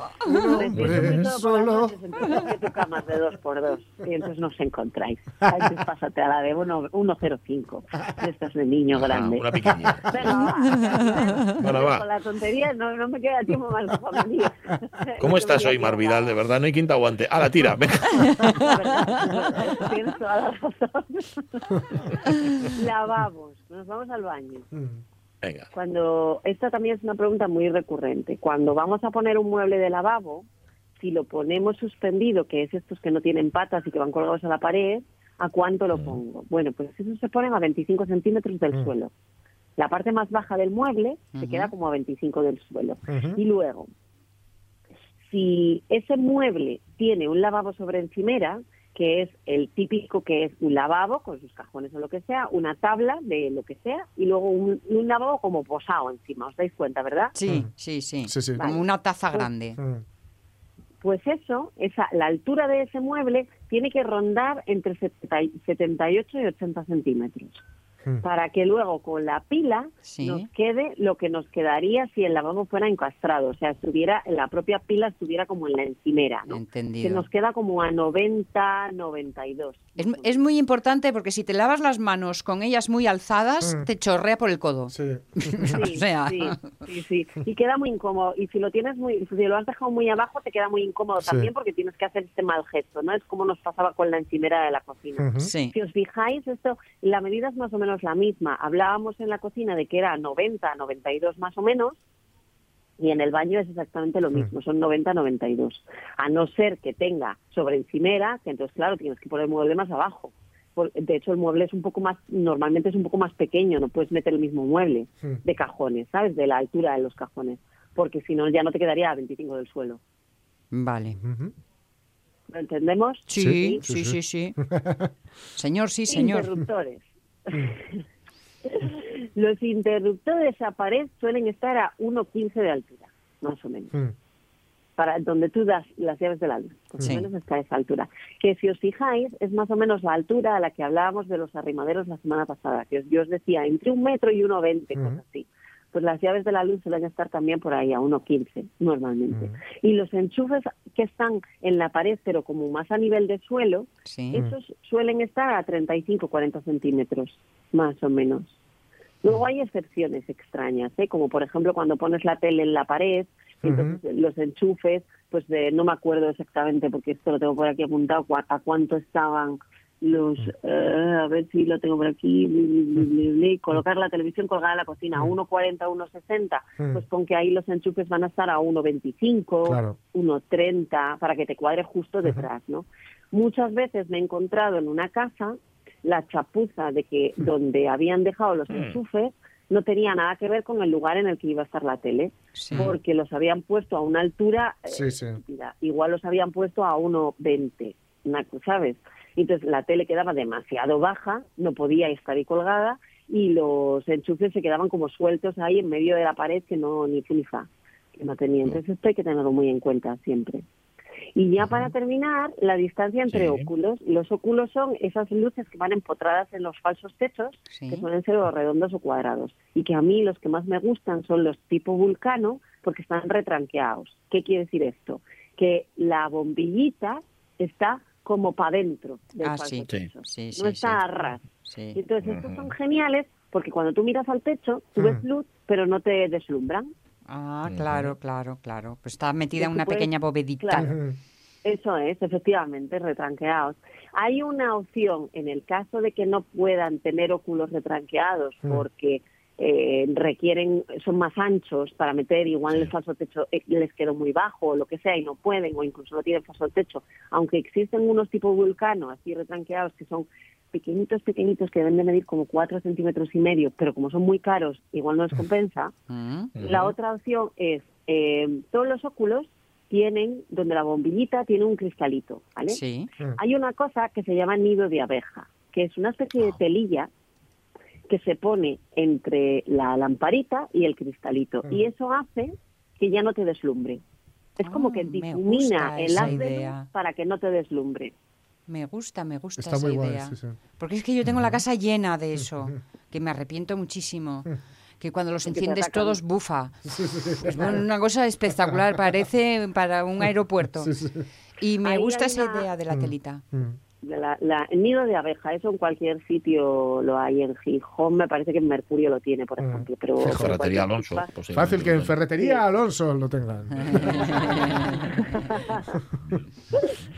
solo. que tu cama es de dos por dos y entonces nos encontráis. Entonces pásate a la de uno- 1.05. Estás de niño grande. una pequeña. Venga, va. Bueno, va. Con la tontería no, no me queda tiempo más de familia. ¿Cómo estás hoy, Mar Vidal? De verdad, no hay quien te aguante. A la tira, *laughs* venga. Tienes toda la razón. *laughs* Lavamos, nos vamos al baño. Venga. Cuando esta también es una pregunta muy recurrente. Cuando vamos a poner un mueble de lavabo, si lo ponemos suspendido, que es estos que no tienen patas y que van colgados a la pared, ¿a cuánto lo pongo? Bueno, pues eso se ponen a 25 centímetros del suelo. La parte más baja del mueble se queda como a 25 del suelo. Y luego, si ese mueble tiene un lavabo sobre encimera, que es el típico que es un lavabo con sus cajones o lo que sea, una tabla de lo que sea y luego un, un lavabo como posado encima, ¿os dais cuenta, verdad? Sí, sí, sí. Sí, sí. Como una taza Pues- grande. Pues eso, esa, la altura de ese mueble tiene que rondar entre 70 y- 78 y 80 centímetros. Para que luego con la pila Sí. nos quede lo que nos quedaría si el lavabo fuera encastrado, o sea, estuviera, la propia pila estuviera como en la encimera, ¿no? Que Entendido. nos queda como a 90, 92. Es, es muy importante porque si te lavas las manos con ellas muy alzadas, te chorrea por el codo. Sí, *laughs* o sea, sí, sí, sí. Y queda muy incómodo. Y si lo tienes muy, si lo has dejado muy abajo, te queda muy incómodo Sí. también porque tienes que hacer este mal gesto, ¿no? Es como nos pasaba con la encimera de la cocina. Ujú. Sí. Si os fijáis, esto, la medida es más o menos la misma. Hablábamos en la cocina de que era 90, 92 más o menos. Y en el baño es exactamente lo mismo, son 90-92. A no ser que tenga sobre encimera, que entonces, claro, tienes que poner el mueble más abajo. De hecho, el mueble es un poco más, normalmente es un poco más pequeño, no puedes meter el mismo mueble de cajones, ¿sabes? De la altura de los cajones. Porque si no, ya no te quedaría a 25 del suelo. Vale. ¿Lo entendemos? Sí, sí, sí, sí. *laughs* Señor, sí, señor. Interruptores. *laughs* Los interruptores a pared suelen estar a 1,15 de altura, más o menos. Para donde tú das las llaves de la luz, más Sí. o menos está a esa altura. Que si os fijáis, es más o menos la altura a la que hablábamos de los arrimaderos la semana pasada, que yo os decía entre un metro y 1,20, cosas así. Pues las llaves de la luz suelen estar también por ahí, a 1,15 normalmente. Y los enchufes que están en la pared, pero como más a nivel de suelo, Sí. esos suelen estar a 35, 40 centímetros, más o menos. Luego hay excepciones extrañas, ¿eh? como por ejemplo cuando pones la tele en la pared, entonces los enchufes, pues de, no me acuerdo exactamente porque esto lo tengo por aquí apuntado, a cuánto estaban los, eh, a ver si lo tengo por aquí, bli, bli, bli, bli, bli, colocar la televisión colgada en la cocina a 1,40, 1,60, Mm. pues pon que ahí los enchufes van a estar a 1,25, Claro. 1,30, para que te cuadre justo detrás, ¿no? Muchas veces me he encontrado en una casa la chapuza de que donde habían dejado los Mm. enchufes no tenía nada que ver con el lugar en el que iba a estar la tele, porque los habían puesto a una altura eh, Sí, sí. igual los habían puesto a 1,20, una- Entonces la tele quedaba demasiado baja, no podía estar ahí colgada y los enchufes se quedaban como sueltos ahí en medio de la pared que no ni fa, que no tenía. Entonces esto hay que tenerlo muy en cuenta siempre. Y ya para terminar, la distancia entre Sí. óculos. Los óculos son esas luces que van empotradas en los falsos techos, que suelen ser o redondos o cuadrados. Y que a mí los que más me gustan son los tipo vulcano porque están retranqueados. ¿Qué quiere decir esto? Que la bombillita está como para adentro del Ah, falso sí. techo. Sí, sí, no sí. está a ras. Sí. Y Entonces estos son geniales porque cuando tú miras al techo, tú ves luz, pero no te deslumbran. Ah, claro, claro, claro. Pues está metida en una puedes- pequeña bovedita. Claro. Eso es, efectivamente, retranqueados. Hay una opción en el caso de que no puedan tener óculos retranqueados Mm. porque eh, requieren, son más anchos para meter, igual el falso techo eh, les quedó muy bajo o lo que sea y no pueden o incluso no tienen falso techo, aunque existen unos tipo vulcano así retranqueados que son pequeñitos, pequeñitos que deben de medir como 4 centímetros y medio, pero como son muy caros, igual no les compensa. Mm. La otra opción es, eh, todos los óculos tienen, donde la bombillita tiene un cristalito, ¿vale? Sí. Hay una cosa que se llama nido de abeja, que es una especie de telilla que se pone entre la lamparita y el cristalito. Y eso hace que ya no te deslumbre. Es como que Ah, difumina el esa haz de luz idea. para que no te deslumbre. Me gusta, me gusta Está esa muy guay, idea. sí, sí. Porque es que yo tengo la casa llena de eso, *laughs* que me arrepiento muchísimo. *laughs* Que cuando los enciendes todos, bufa. *laughs* Es una cosa espectacular, parece para un aeropuerto. Y me Ahí gusta esa una- idea de la telita. De la, la- el nido de abeja, eso en cualquier sitio lo hay. En Gijón me parece que en Mercurio lo tiene, por ejemplo. Pero En Ferretería Alonso. posiblemente Fácil que en. Ferretería Alonso lo tengan. *laughs*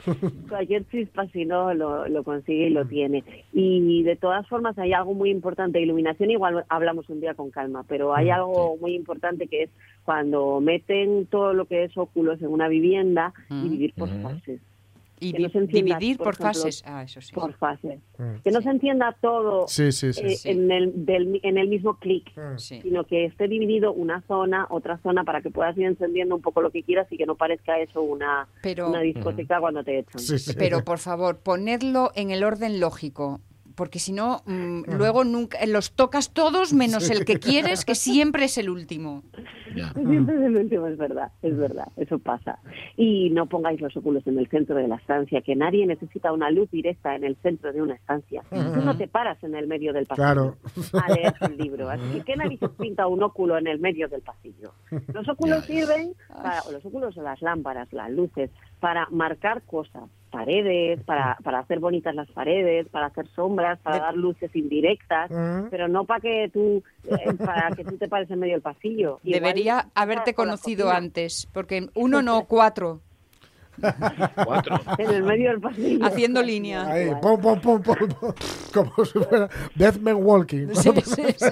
*laughs* cualquier chispa si no lo, lo consigue y lo tiene y de todas formas hay algo muy importante iluminación igual hablamos un día con calma pero hay algo muy importante que es cuando meten todo lo que es óculos en una vivienda y vivir por Mm. fases Y Que no di- se encienda, dividir por por ejemplo, fases. Ah, eso sí. por fases Mm. que no se encienda todo Sí, sí, sí. eh, sí. En, el, del- en el mismo clic Mm. Sí. sino que esté dividido una zona, otra zona, para que puedas ir encendiendo un poco lo que quieras y que no parezca eso una, Pero, una discoteca cuando te echan. Sí, sí. pero por favor, ponedlo en el orden lógico. Porque si no, mm, luego nunca los tocas todos menos el que quieres, que siempre es el último. Siempre es el último, es verdad, es verdad, eso pasa. Y no pongáis los óculos en el centro de la estancia, que nadie necesita una luz directa en el centro de una estancia. Tú no te paras en el medio del pasillo Claro. a leer el libro. Así que, ¿qué narices pinta un óculo en el medio del pasillo? Los óculos sirven, para, o los óculos o las lámparas, las luces, para marcar cosas, paredes, para, para hacer bonitas las paredes, para hacer sombras, para dar luces indirectas, Mm. pero no para que tú eh, para que tú te pares en medio del pasillo. Igual Debería haberte conocido antes, porque uno no, cuatro, Cuatro. *laughs* En el medio del pasillo. haciendo línea. Ahí, pom, pom, pom, pom, pom. Como si fuera Deathman Walking. *laughs* Sí, sí, sí.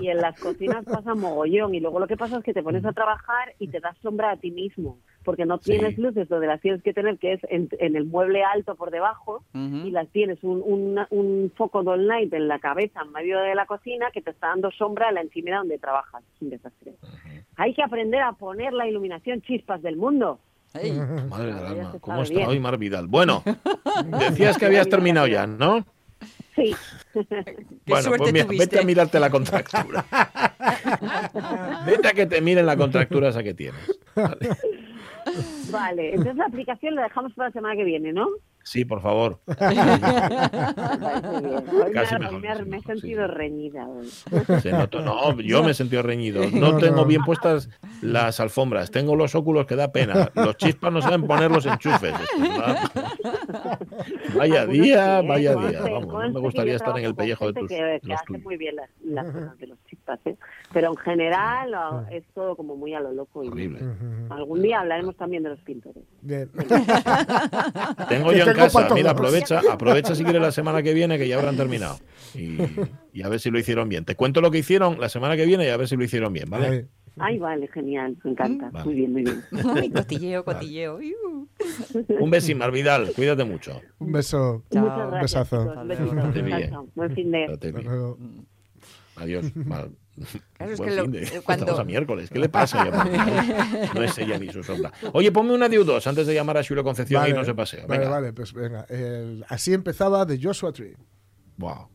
Y en las cocinas pasa mogollón. Y luego lo que pasa es que te pones a trabajar y te das sombra a ti mismo. Porque no Sí. tienes luces donde las tienes que tener, que es en, en el mueble alto por debajo. Y las tienes un, un, un foco Doll Night en la cabeza, en medio de la cocina, que te está dando sombra a la encimera donde trabajas. Es un desastre. Hay que aprender a poner la iluminación chispas del mundo. Madre del alma. ¿Cómo está bien. hoy Mar Vidal? Bueno, *laughs* decías que habías terminado ya, ¿no? Sí. bueno, suerte pues mira, tuviste. vete a mirarte la contractura. *laughs* vete a que te miren la contractura esa que tienes. Vale. *laughs* *laughs* Vale, entonces la aplicación la dejamos para la semana que viene, ¿no? Sí, por favor. *laughs* Casi mejor, me me he sentido sí. reñida hoy. Se notó- no, yo me he sentido reñido. *laughs* No, No, tengo no. bien puestas las alfombras. Tengo los óculos que da pena. Los chispas no saben poner los enchufes. Vaya día, ¿eh? vaya día. Vamos, no me gustaría estar en el pellejo de tus que, hace muy bien las, las cosas de los ¿eh? Pero en general lo- es todo como muy a lo loco. Y Horrible. Algún día hablaremos también de los pintores. Bien. *laughs* Tengo yo en casa. Mira, aprovecha, aprovecha si quieres la semana que viene, que ya habrán terminado. Y, y a ver si lo hicieron bien. Te cuento lo que hicieron la semana que viene y a ver si lo hicieron bien, ¿vale? Ay, vale, genial, me encanta. Vale. Muy bien, muy bien. Ay, cotilleo, cotilleo. Iu. Un besín, Mar Vidal. Cuídate mucho. Un beso. Chao. Muchas Un gracias. besazo. Un besito. Bien. chao. Buen fin de... Estate Hasta bien. luego. Adiós. *laughs* Mal. Claro, es que lo- de- *laughs* cuando- Estamos a miércoles. ¿Qué le pasa? *laughs* No es ella ni su sombra. Oye, ponme una de U2 antes de llamar a Julio Concepción y no se paseo. Vale, Venga. vale, pues venga. El- así empezaba The Joshua Tree. Wow.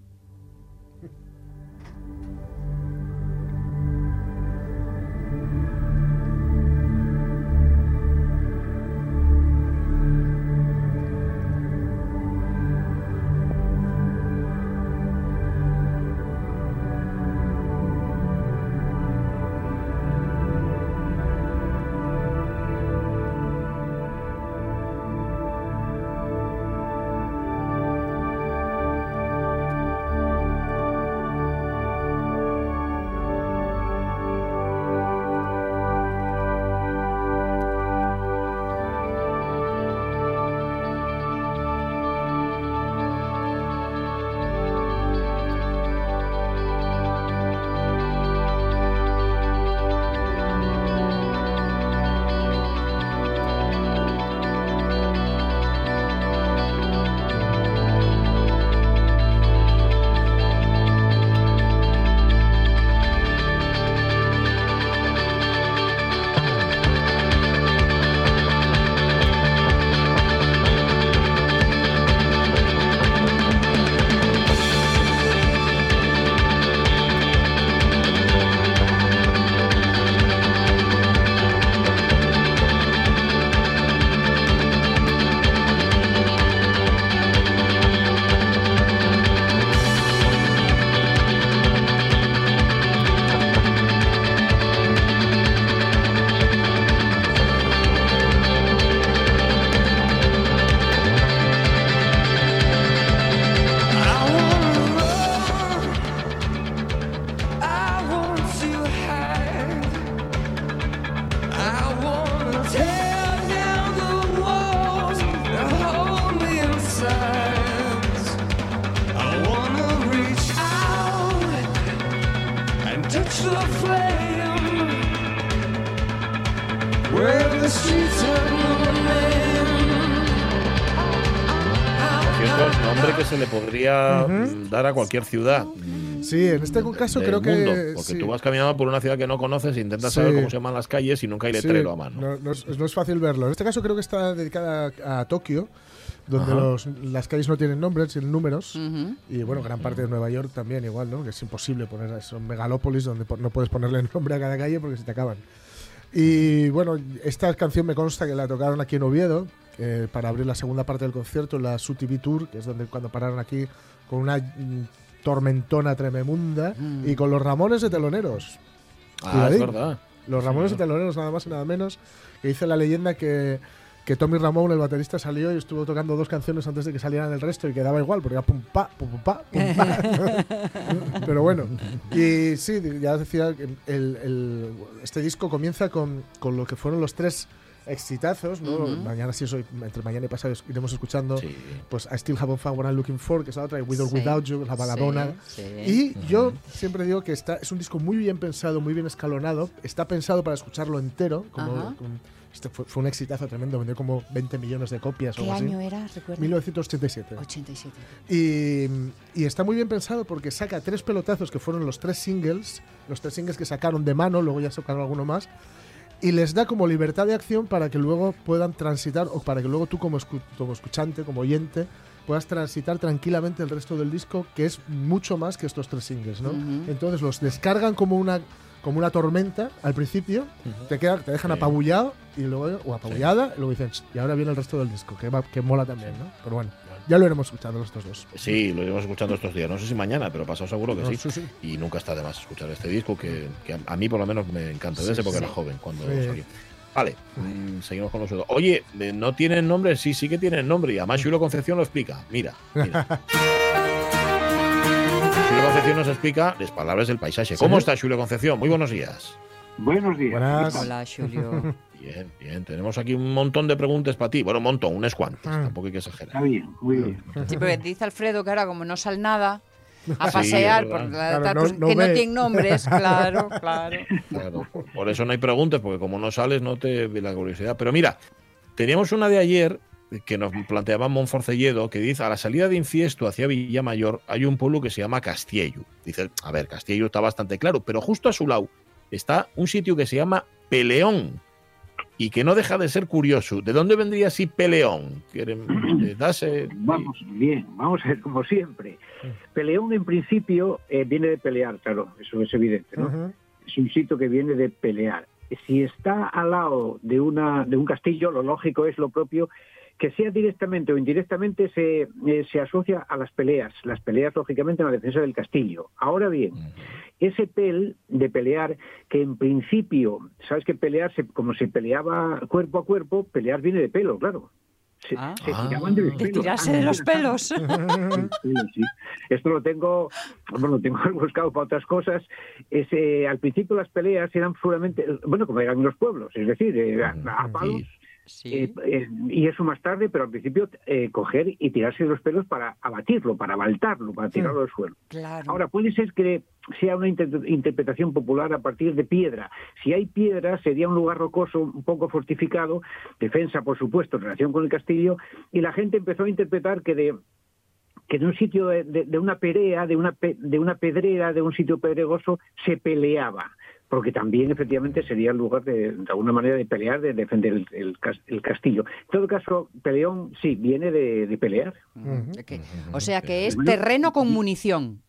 Nombre que se le podría mm, dar a cualquier ciudad. Sí, en este caso del creo que. mundo, porque sí. tú vas caminando por una ciudad que no conoces e intentas Sí. saber cómo se llaman las calles y nunca hay Sí, letrero a mano. No, no es, no es fácil verlo. En este caso creo que está dedicada a, a Tokio, donde los- las calles no tienen nombres, tienen números. Ujú. Y bueno, gran parte de Nueva York también igual, ¿no? Que es imposible poner, son megalópolis donde no puedes ponerle *laughs* nombre a cada calle porque se te acaban. Y bueno, esta canción me consta que la tocaron aquí en Oviedo eh, para abrir la segunda parte del concierto, la SUTV Tour, que es donde cuando pararon aquí con una mm, tormentona tremenda Mm. y con los Ramones de teloneros. Ah, es verdad. Los Ramones de teloneros, nada más y nada menos, que dice la leyenda que, que Tommy Ramón, el baterista, salió y estuvo tocando dos canciones antes de que salieran el resto y quedaba igual, porque era pum pa, pum pa, pum pa. *laughs* Pero bueno, y sí, ya decía que el, el- este disco comienza con, con lo que fueron los tres exitazos, ¿no? Ujú. Mañana sí soy, entre mañana y pasado iremos escuchando Sí. pues I Still Haven't Found What I'm Looking For, que es la otra, y With or Sí, Without You, la baladona. sí, Y yo siempre digo que está, es un disco muy bien pensado, muy bien escalonado. Está pensado para escucharlo entero. Como, Ajá. como- este fue, fue un exitazo tremendo, vendió como 20 millones de copias o ¿Qué algo así. año era? Recuerda. 1987. 87. Y, y está muy bien pensado porque saca tres pelotazos que fueron los tres singles, los tres singles que sacaron de mano, luego ya sacaron alguno más, y les da como libertad de acción para que luego puedan transitar, o para que luego tú como, escu- como escuchante, como oyente, puedas transitar tranquilamente el resto del disco, que es mucho más que estos tres singles, ¿no? Entonces los descargan como una como una tormenta al principio, te, queda, te dejan Sí. apabullado y luego, o apabullada, y luego dicen, "Ch, y ahora viene el resto del disco, que, va- que mola también, ¿no? Pero bueno, ya lo iremos escuchando los estos dos. Sí, lo iremos escuchando estos días. No sé si mañana, pero pasado seguro que No, sí. sí, sí. Y nunca está de más escuchar este disco que, que a, mí por lo menos me encanta. Desde Sí, porque sí. era joven cuando Sí. salió. Vale, mm, seguimos con los otros. Oye, eh, ¿no tienen nombre? Sí, sí que tienen nombre. Y además Julio Concepción lo explica. Mira, mira. *laughs* Julio Concepción nos explica las palabras del paisaje. ¿Cómo está Julio Concepción? Muy buenos días. Buenos días. Buenas. Hola, Julio. *laughs* Bien, bien. Tenemos aquí un montón de preguntas para ti. Bueno, un montón, unas cuantas. Ah. Tampoco hay que exagerar. Está bien, muy bien. Sí, porque dice Alfredo que ahora como no sale nada a *laughs* Sí, pasear, es por la- Claro, tal, no- pues, no que no tienen nombres, claro, *laughs* claro. Claro, por- por eso no hay preguntas, porque como no sales, no te ve la curiosidad. Pero mira, teníamos una de ayer que nos planteaba Monforcelledo, que dice, a la salida de Infiesto hacia Villamayor hay un pueblo que se llama Castiello. Dice, a ver, Castiello está bastante claro, pero justo a su lado está un sitio que se llama Peleón y que no deja de ser curioso. ¿De dónde vendría así Peleón? ¿Quieren, eh, *clears throat* darse- Vamos bien, vamos a ver como siempre. Peleón en principio eh, viene de pelear, claro, eso es evidente, ¿no? Es un sitio que viene de pelear. Si está al lado de una de un castillo, lo lógico es lo propio que sea directamente o indirectamente se, eh, se asocia a las peleas. Las peleas, lógicamente, en la defensa del castillo. Ahora bien, ese pel de pelear, que en principio, sabes que pelear, se- como se peleaba cuerpo a cuerpo, pelear viene de pelo, claro. Se, Ah. se Ah. tiraban de los De pelos. tirarse de los mira, pelos. Sí, sí. Esto lo tengo, bueno, lo tengo *laughs* buscado para otras cosas. Es, eh, al principio las peleas eran puramente, bueno, como eran en los pueblos, es decir, eh, a, a palos. Sí. eh, eh, y eso más tarde, pero al principio eh, coger y tirarse de los pelos para abatirlo, para baltarlo, para tirarlo al suelo. Claro. Ahora, puede ser que sea una inter- interpretación popular a partir de piedra. Si hay piedra, sería un lugar rocoso, un poco fortificado, defensa, por supuesto, en relación con el castillo, y la gente empezó a interpretar que de que de un sitio de, de- de una perea, de una, pe- de una pedrera, de un sitio pedregoso, se peleaba. Porque también, efectivamente, sería el lugar de, de alguna manera de pelear, de defender el, el cas- el castillo. En todo caso, peleón, sí, viene de, de pelear. O sea que es terreno con munición.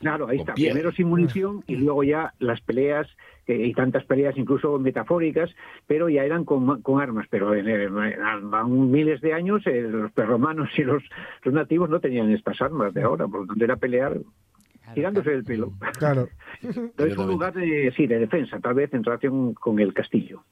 Claro, ahí está. Primero sin munición y luego ya las peleas, eh, y tantas peleas incluso metafóricas, pero ya eran con, con armas. Pero en, en- en- en miles de años eh, los perromanos y los, los nativos no tenían estas armas de ahora, por lo tanto era pelear tirándose del pelo. Claro. *laughs* Entonces es un lugar de, sí, de defensa, tal vez en relación con el castillo.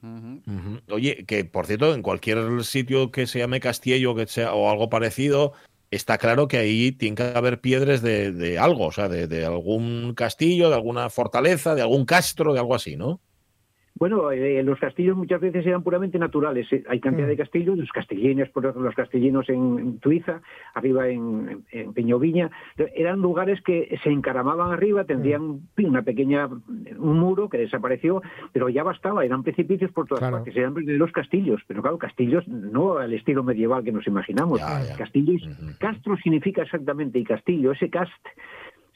Oye, que por cierto, en cualquier sitio que se llame Castillo que sea, o algo parecido, está claro que ahí tiene que haber piedras de, de algo, o sea, de, de algún castillo, de alguna fortaleza, de algún castro, de algo así, ¿no? Bueno, eh, los castillos muchas veces eran puramente naturales. eh. Hay cantidad de castillos, los castillines, por ejemplo, los castillinos en, en Tuiza, arriba en, en Peñoviña, eran lugares que se encaramaban arriba, tendrían una pequeña, un muro que desapareció, pero ya bastaba, eran precipicios por todas Claro. partes, eran los castillos, pero claro, castillos no al estilo medieval que nos imaginamos. Castillos, castro significa exactamente, y castillo, ese cast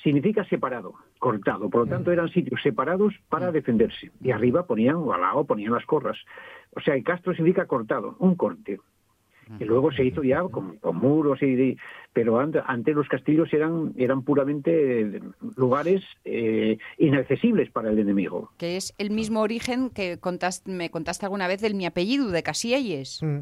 significa separado, cortado. Por lo tanto, eran sitios separados para defenderse. Y arriba ponían, o al lado ponían las corras. O sea, el castro significa cortado, un corte. Y luego se hizo ya con, con muros y, y- pero ante- antes los castillos eran eran puramente eh, lugares eh, inaccesibles para el enemigo. Que es el mismo origen que contaste, me contaste alguna vez del mi apellido, de Casielles. Mm.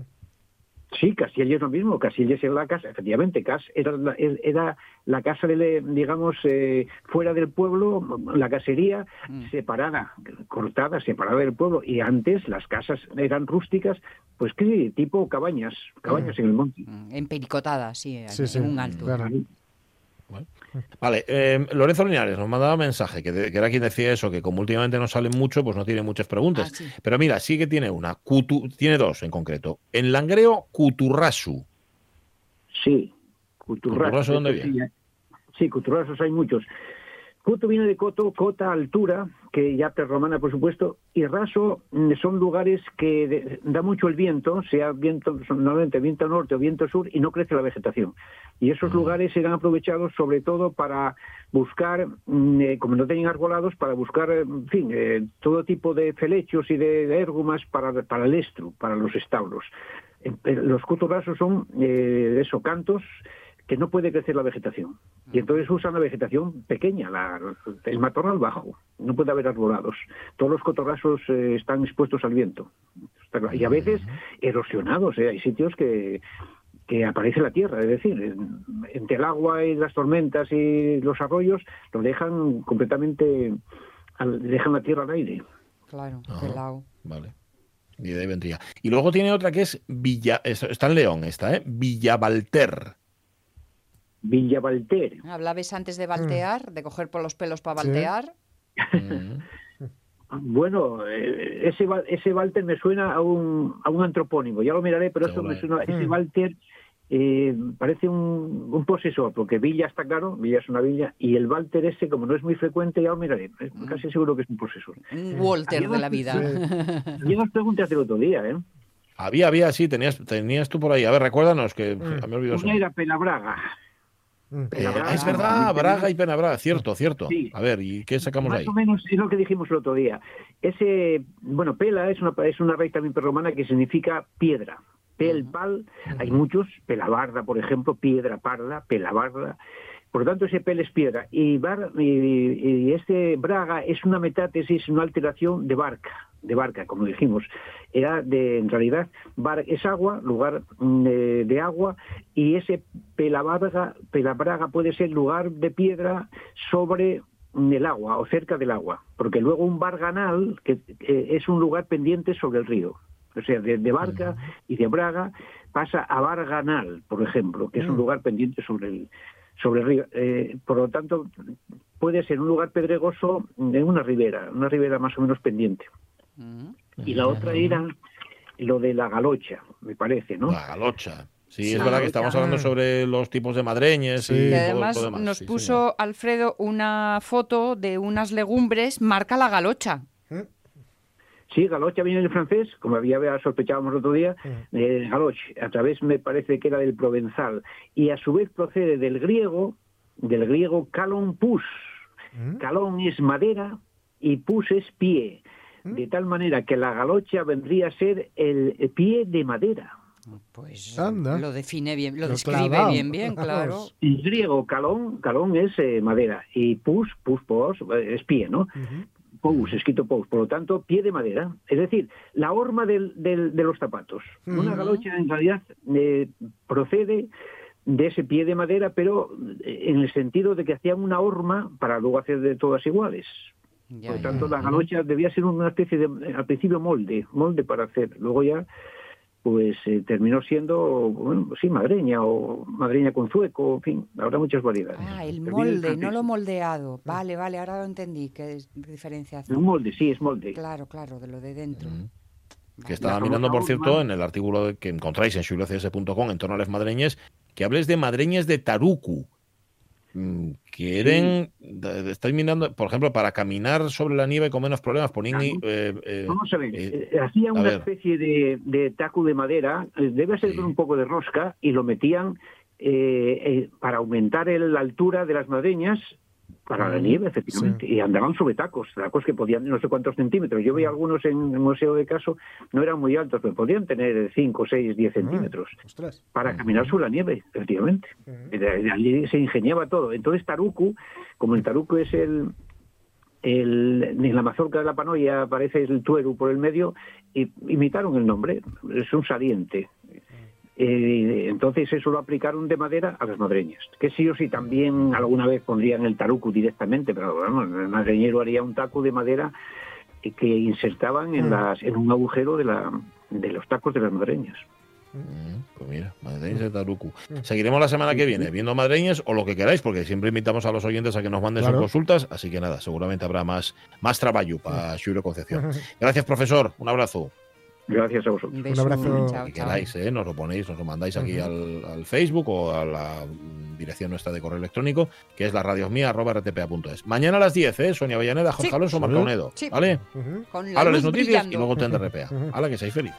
Sí, Castilla es lo mismo. Castilla es la casa, efectivamente, Cas era la, era la casa, de, digamos, eh, fuera del pueblo, la casería separada, cortada, separada del pueblo. Y antes las casas eran rústicas, pues que tipo cabañas, cabañas en el monte. Empericotada, sí, Sí, sí, en un alto. claro. Vale, eh, Lorenzo Linares nos mandaba mensaje, que, de- que era quien decía eso, que como últimamente no salen mucho, pues no tiene muchas preguntas. Ah, sí. Pero mira, sí que tiene una, Cutu- tiene dos en concreto. En Langreo, Cuturrasu. Sí, Cuturrasos. ¿Cuturraso dónde sí, viene? Sí, cuturrasos hay muchos. Cuto viene de coto, cota, altura, que ya prerromana, por supuesto, y raso mm, son lugares que de- da mucho el viento, sea viento, normalmente viento norte o viento sur, y no crece la vegetación. Y esos lugares eran aprovechados sobre todo para buscar, mm, eh, como no tenían arbolados, para buscar, eh, en fin, eh, todo tipo de felechos y de, de érgumas para, para el estru, para los establos. Eh, Los cuturrasos son, eh, eso, cantos que no puede crecer la vegetación. Y entonces usan la vegetación pequeña, la- el matorral bajo. No puede haber arbolados. Todos los cotorrazos eh, están expuestos al viento. Claro. Y a veces erosionados. ¿eh? Hay sitios que, que aparece la tierra. Es decir, en- entre el agua y las tormentas y los arroyos lo dejan completamente, al- dejan la tierra al aire. Claro, Ajá. Vale. Y de ahí vendría. Y luego tiene otra que es Villa, es- está en León esta, ¿eh? Villavalter. Villa Valter. Hablabas antes de baltear, de coger por los pelos para Sí. baltear. *laughs* Bueno, eh, ese, ese Walter me suena a un, a un antropónimo, ya lo miraré, pero eso me suena, ese Mm. Walter eh, parece un, un posesor, porque Villa está claro, Villa es una villa, y el Walter ese, como no es muy frecuente, ya lo miraré, es casi seguro que es un posesor. Un Walter de la vida. *laughs* Dos preguntas del otro día, ¿eh? Había, había, sí, tenías, tenías tú por ahí. A ver, recuérdanos, que pf, me he olvidado. Una era Pelabraga. Eh, ah, es verdad, Braga y Penabraga, cierto, cierto. A ver, ¿y qué sacamos Más ahí? o menos es lo que dijimos el otro día. Ese, bueno, pela es una, es una raíz también prerromana que significa piedra. Pel, pal, hay muchos, pelabarda, por ejemplo, piedra parda, pelabarda. Por lo tanto, ese pel es piedra. Y, bar- y, y este braga es una metátesis, una alteración de barca, de barca, como dijimos. Era de, en realidad, bar es agua, lugar mm, de, de agua, y ese pelabarga, pelabraga puede ser lugar de piedra sobre mm, el agua o cerca del agua, porque luego un barganal que eh, es un lugar pendiente sobre el río. O sea, de, de Barca y de Braga pasa a Barganal, por ejemplo, que es un lugar pendiente sobre el, sobre el río. Eh, por lo tanto, puede ser un lugar pedregoso en una ribera, una ribera más o menos pendiente. Y la otra era lo de la galocha, me parece, ¿no? La galocha. Sí, Sí. es verdad que estamos hablando sobre los tipos de madreñes y todo además demás. nos sí, puso Alfredo una foto de unas legumbres, marca la galocha. Sí, galocha viene del francés, como había sospechábamos el otro día, eh, galoche, a través me parece que era del provenzal, y a su vez procede del griego, del griego calon pus. Calón es madera y pus es pie, de tal manera que la galocha vendría a ser el pie de madera. Pues Anda. lo define bien, lo Lo describe bien, bien, claro. *laughs* En griego, calón, calón es eh, madera y pus, pus, pos, eh, es pie, ¿no? Pous, escrito pous, por lo tanto, pie de madera. Es decir, la horma del- del- de los zapatos. Una galocha en realidad eh, procede de ese pie de madera, pero eh, en el sentido de que hacían una horma para luego hacer de todas iguales. por lo tanto, la galocha debía ser una especie de, al principio, molde, molde para hacer. Luego ya pues eh, terminó siendo, bueno, sí, madreña o madreña con zueco, en fin, habrá muchas variedades. Ah, el molde, no lo moldeado. Vale, vale, ahora lo entendí, que es diferencia. Un molde, sí, es molde. Claro, claro, de lo de dentro. Que estaba mirando, por cierto, en el artículo que encontráis en xulocs.com en torno a las madreñes, que hables de madreñes de Taruku. Mm, de- de- estáis mirando, por ejemplo, para caminar sobre la nieve con menos problemas, ponían Claro. eh, eh, Vamos a ver, eh, hacían a una ver. especie de, de taco de madera, debe ser con un poco de rosca, y lo metían para aumentar el- la altura de las madreñas para la nieve, efectivamente, y andaban sobre tacos, tacos que podían no sé cuántos centímetros. Yo vi algunos en el Museo de Caso, no eran muy altos, pero podían tener 5, 6, 10 centímetros Ostras. para caminar sobre la nieve, efectivamente. Allí se ingeniaba todo. Entonces Taruku, como el Taruku es el, el en la mazorca de la panoya aparece el tueru por el medio, y imitaron el nombre, es un saliente. Eh, entonces eso lo aplicaron de madera a las madreñas, que sí o sí también alguna vez pondrían el taruku directamente, pero vamos, el madreñero haría un taco de madera que insertaban en, Mm. las, en un agujero de, la, de los tacos de las madreñas. Pues mira, madreñas de Taruku. Seguiremos la semana que viene viendo madreñas o lo que queráis, porque siempre invitamos a los oyentes a que nos manden Claro. sus consultas, así que nada, seguramente habrá más, más trabajo para Xuro Concepción. *laughs* Gracias, profesor. Un abrazo. Gracias a vosotros. Un Un abrazo. Chao, que chao. queráis, ¿eh? nos lo ponéis, nos lo mandáis aquí al, al Facebook o a la dirección nuestra de correo electrónico, que es la radiosmía.rtpa.es. Mañana a las 10, ¿eh? Sonia Avellaneda, Jorge Sí. Alonso, Marca Onedo. Sí. ¿Vale? Con la Ahora luz las noticias y brillando. luego tren de RPA. Hala, que seáis feliz.